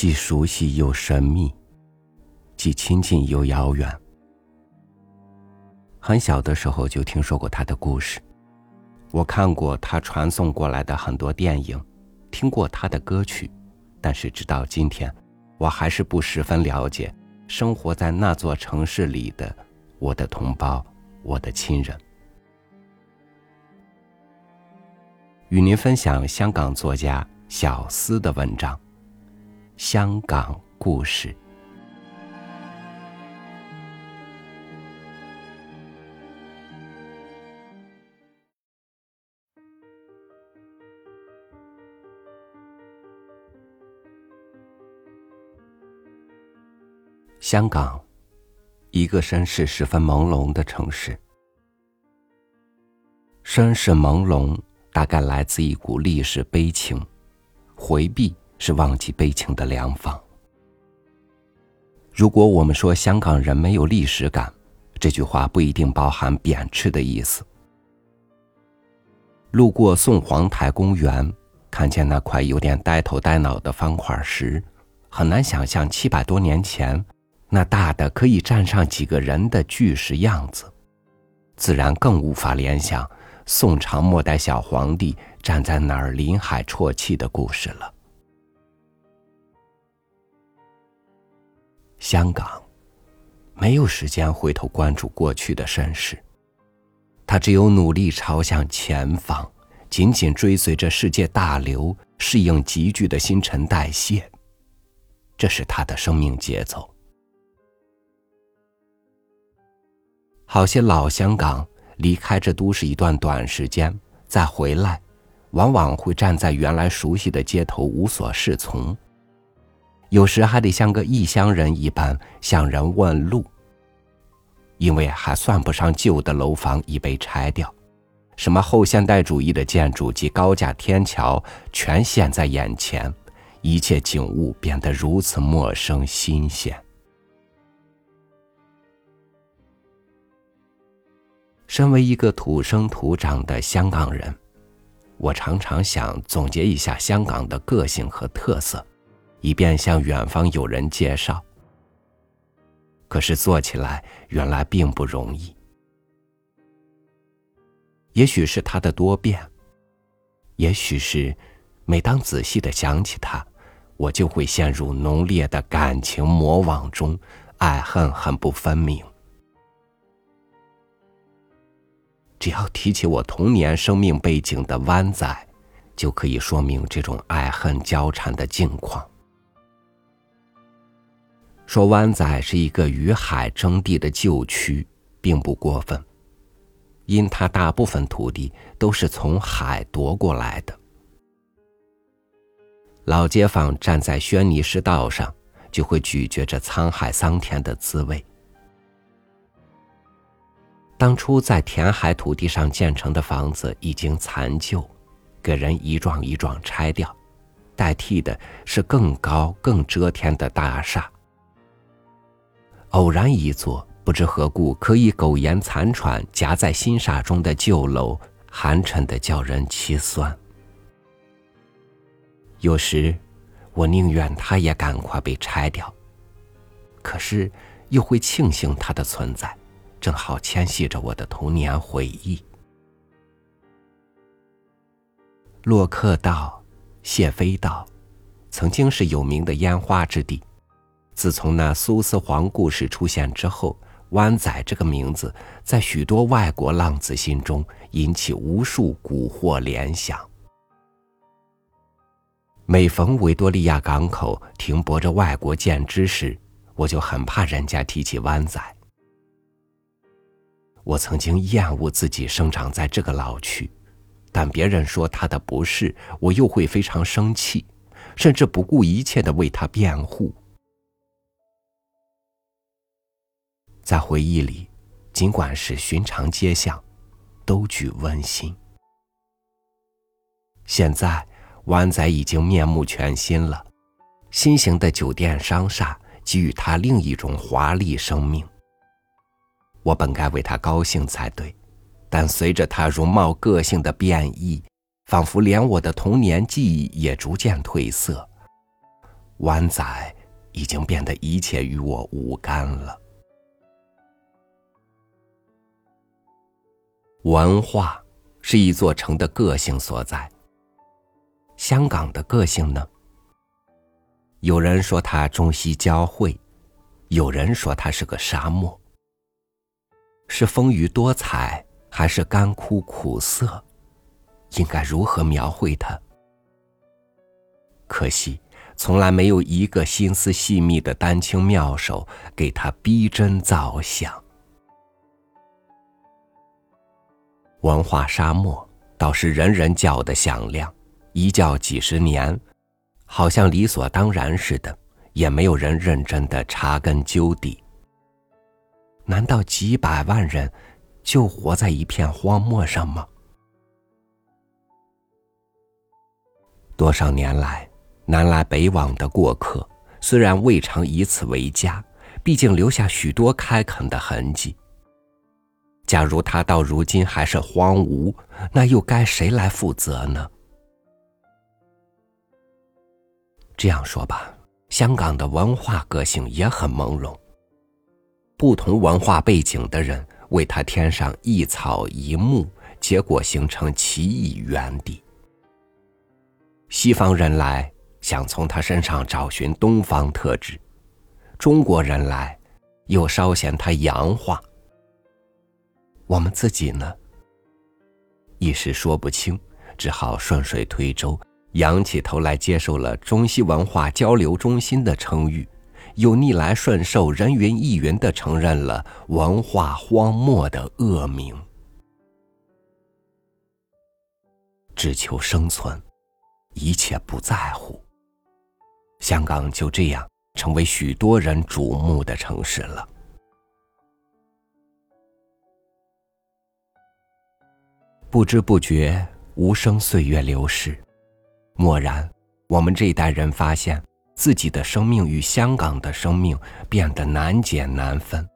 既熟悉又神秘，既亲近又遥远。很小的时候就听说过他的故事，我看过他传送过来的很多电影，听过他的歌曲，但是直到今天，我还是不十分了解生活在那座城市里的我的同胞、我的亲人。与您分享香港作家小思的文章《香港故事》。香港，一个身世十分朦胧的城市，身世朦胧。大概来自一股历史悲情，回避是忘记悲情的良方。如果我们说香港人没有历史感，这句话不一定包含贬斥的意思。路过宋皇台公园，看见那块有点呆头呆脑的方块石，很难想象七百多年前那大的可以站上几个人的巨石样子，自然更无法联想。宋朝末代小皇帝站在那儿临海啜泣的故事了。香港没有时间回头关注过去的身世，他只有努力朝向前方，紧紧追随着世界大流，适应急剧的新陈代谢。这是他的生命节奏。好些老香港。离开这都市一段短时间，再回来，往往会站在原来熟悉的街头无所适从。有时还得像个异乡人一般向人问路，因为还算不上旧的楼房已被拆掉，什么后现代主义的建筑及高架天桥全现在眼前，一切景物变得如此陌生新鲜。身为一个土生土长的香港人，我常常想总结一下香港的个性和特色，以便向远方友人介绍。可是做起来原来并不容易。也许是他的多变，也许是每当仔细的想起他，我就会陷入浓烈的感情魔网中，爱恨很不分明。只要提起我童年生命背景的湾仔，就可以说明这种爱恨交缠的境况。说湾仔是一个与海争地的旧区，并不过分，因它大部分土地都是从海夺过来的。老街坊站在轩尼诗道上，就会咀嚼着沧海桑田的滋味。当初在填海土地上建成的房子已经残旧，给人一幢一幢拆掉，代替的是更高、更遮天的大厦。偶然一座不知何故可以苟延残喘夹在新厦中的旧楼，寒碜的叫人凄酸。有时，我宁愿它也赶快被拆掉，可是又会庆幸它的存在。正好牵系着我的童年回忆。洛克道、谢飞道，曾经是有名的烟花之地。自从那苏丝黄故事出现之后，湾仔这个名字在许多外国浪子心中引起无数蛊惑联想。每逢维多利亚港口停泊着外国舰只时，我就很怕人家提起湾仔。我曾经厌恶自己生长在这个老区，但别人说他的不是，我又会非常生气，甚至不顾一切的为他辩护。在回忆里，尽管是寻常街巷，都具温馨。现在，湾仔已经面目全新了，新型的酒店商厦给予他另一种华丽生命。我本该为他高兴才对，但随着他容貌个性的变异，仿佛连我的童年记忆也逐渐褪色。湾仔已经变得一切与我无干了。文化是一座城的个性所在。香港的个性呢？有人说它中西交汇，有人说它是个沙漠。是丰腴多彩，还是干枯苦涩？应该如何描绘它？可惜。从来没有一个心思细密的丹青妙手给他逼真造像。文化沙漠倒是人人叫的响亮，一叫几十年，好像理所当然似的，也没有人认真的查根究底。难道几百万人就活在一片荒漠上吗？多少年来？南来北往的过客，虽然未尝以此为家，毕竟留下许多开垦的痕迹。假如他到如今还是荒芜，那又该谁来负责呢？这样说吧，香港的文化个性也很朦胧。不同文化背景的人为他添上一草一木，结果形成奇异园地。西方人来。想从他身上找寻东方特质，中国人来，又稍嫌他洋化。我们自己呢，一时说不清，只好顺水推舟，仰起头来接受了中西文化交流中心的称誉，又逆来顺受、人云亦云的承认了文化荒漠的恶名，只求生存，一切不在乎。香港就这样成为许多人瞩目的城市了。不知不觉，无声岁月流逝，蓦然，我们这一代人发现自己的生命与香港的生命变得难解难分。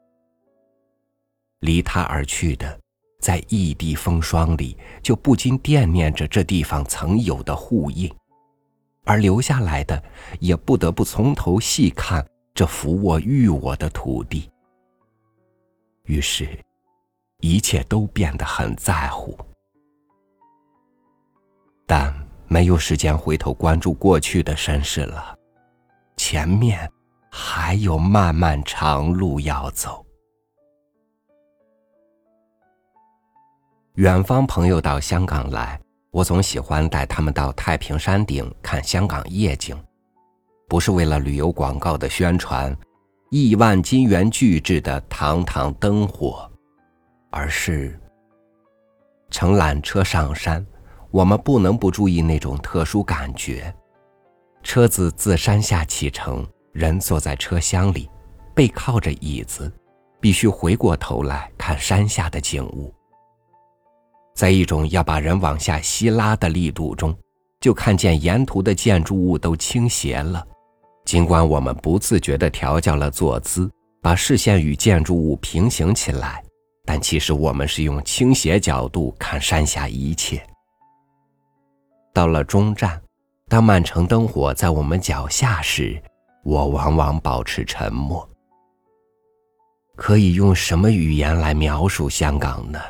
离他而去的，在异地风霜里，就不禁惦念着这地方曾有的呼应。而留下来的，也不得不从头细看这扶我育我的土地。于是，一切都变得很在乎，但没有时间回头关注过去的身世了。前面还有漫漫长路要走。远方朋友到香港来。我总喜欢带他们到太平山顶看香港夜景，不是为了旅游广告的宣传，亿万金元巨制的堂堂灯火，而是乘缆车上山，我们不能不注意那种特殊感觉。车子自山下启程，人坐在车厢里，背靠着椅子，必须回过头来看山下的景物。在一种要把人往下吸拉的力度中，就看见沿途的建筑物都倾斜了。尽管我们不自觉地调教了坐姿，把视线与建筑物平行起来，但其实我们是用倾斜角度看山下一切。到了终站，当曼城灯火在我们脚下时，我往往保持沉默。可以用什么语言来描述香港呢？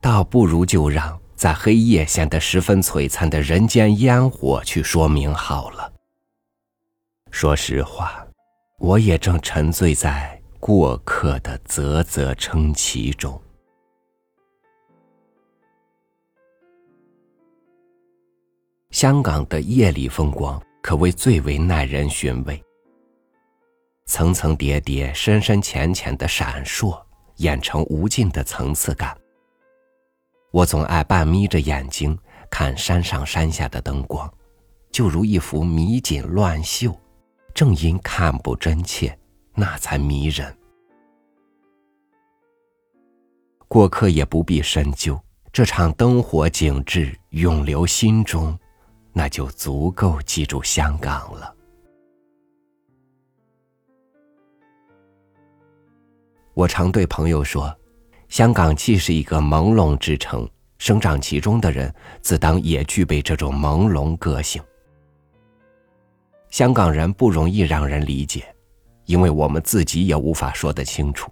倒不如就让在黑夜显得十分璀璨的人间烟火去说明好了。说实话，我也正沉醉在过客的啧啧称奇中。香港的夜里风光可谓最为耐人寻味，层层叠叠、深深浅浅的闪烁，演成无尽的层次感。我总爱半眯着眼睛看山上山下的灯光，就如一幅迷锦乱绣，正因看不真切，那才迷人。过客也不必深究，这场灯火景致永留心中，那就足够记住香港了。我常对朋友说。香港既是一个朦胧之城，生长其中的人自当也具备这种朦胧个性。香港人不容易让人理解，因为我们自己也无法说得清楚。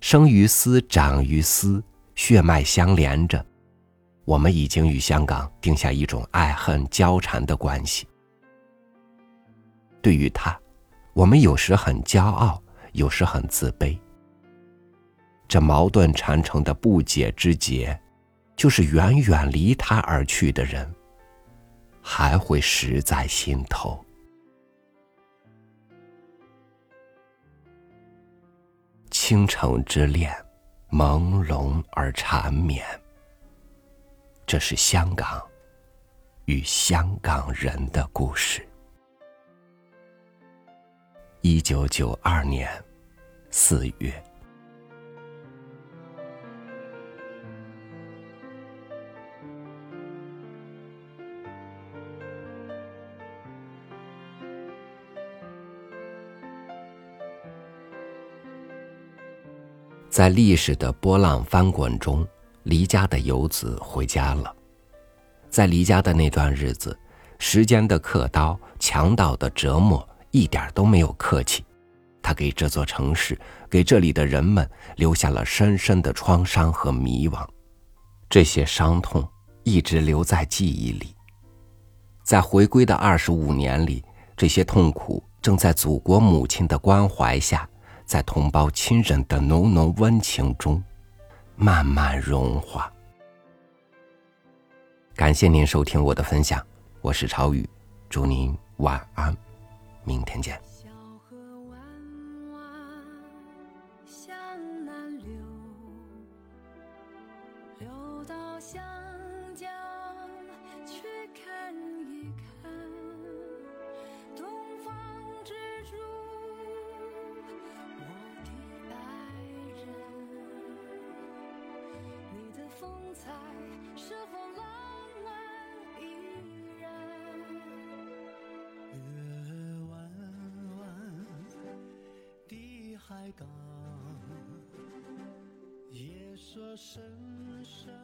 生于斯，长于斯，血脉相连着，我们已经与香港定下一种爱恨交缠的关系。对于他，我们有时很骄傲，有时很自卑。这矛盾缠成的不解之结，就是远远离他而去的人，还会实在心头。倾城之恋，朦胧而缠绵。这是香港与香港人的故事。一九九二年四月。在历史的波浪翻滚中，离家的游子回家了。在离家的那段日子，时间的刻刀、强盗的折磨，一点都没有客气。他给这座城市，给这里的人们留下了深深的创伤和迷惘。这些伤痛一直留在记忆里。在回归的二十五年里，这些痛苦正在祖国母亲的关怀下。在同胞亲人的浓浓温情中，慢慢融化。感谢您收听我的分享，我是超宇，祝您晚安，明天见向南流到下。风采是否浪漫依然？月弯弯的海港，夜色深深。